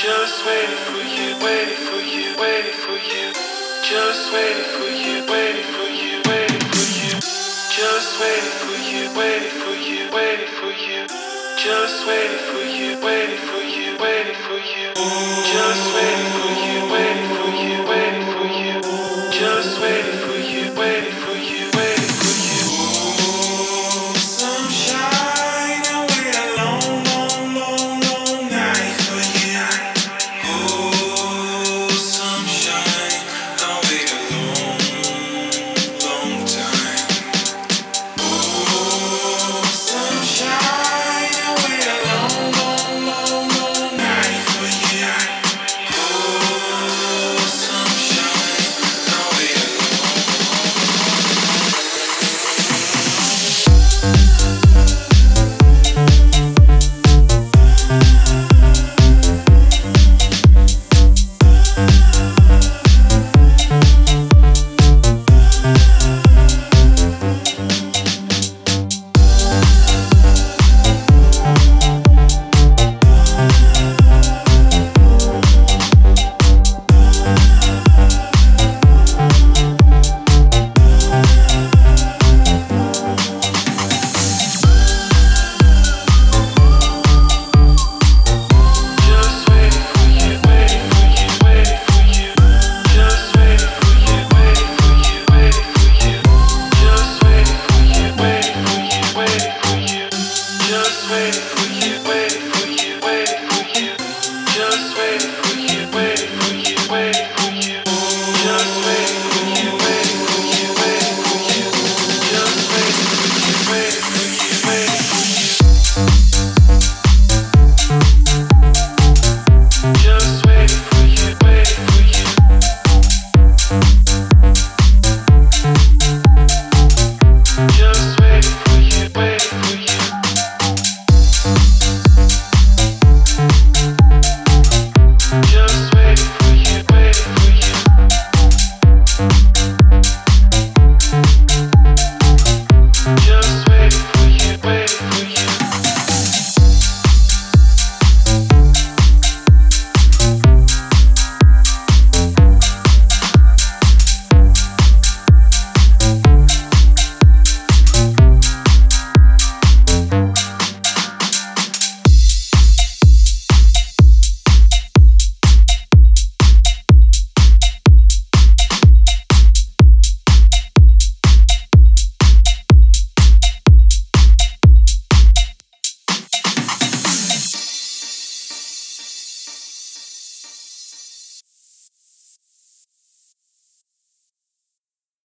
Just waiting for you, waiting for you, waiting for you. Just waiting for you, waiting for you, waiting for you. Just waiting for you, waiting for you, waiting for you. Just waiting for you, waiting for you, waiting for you. Just waiting for you. waiting for you.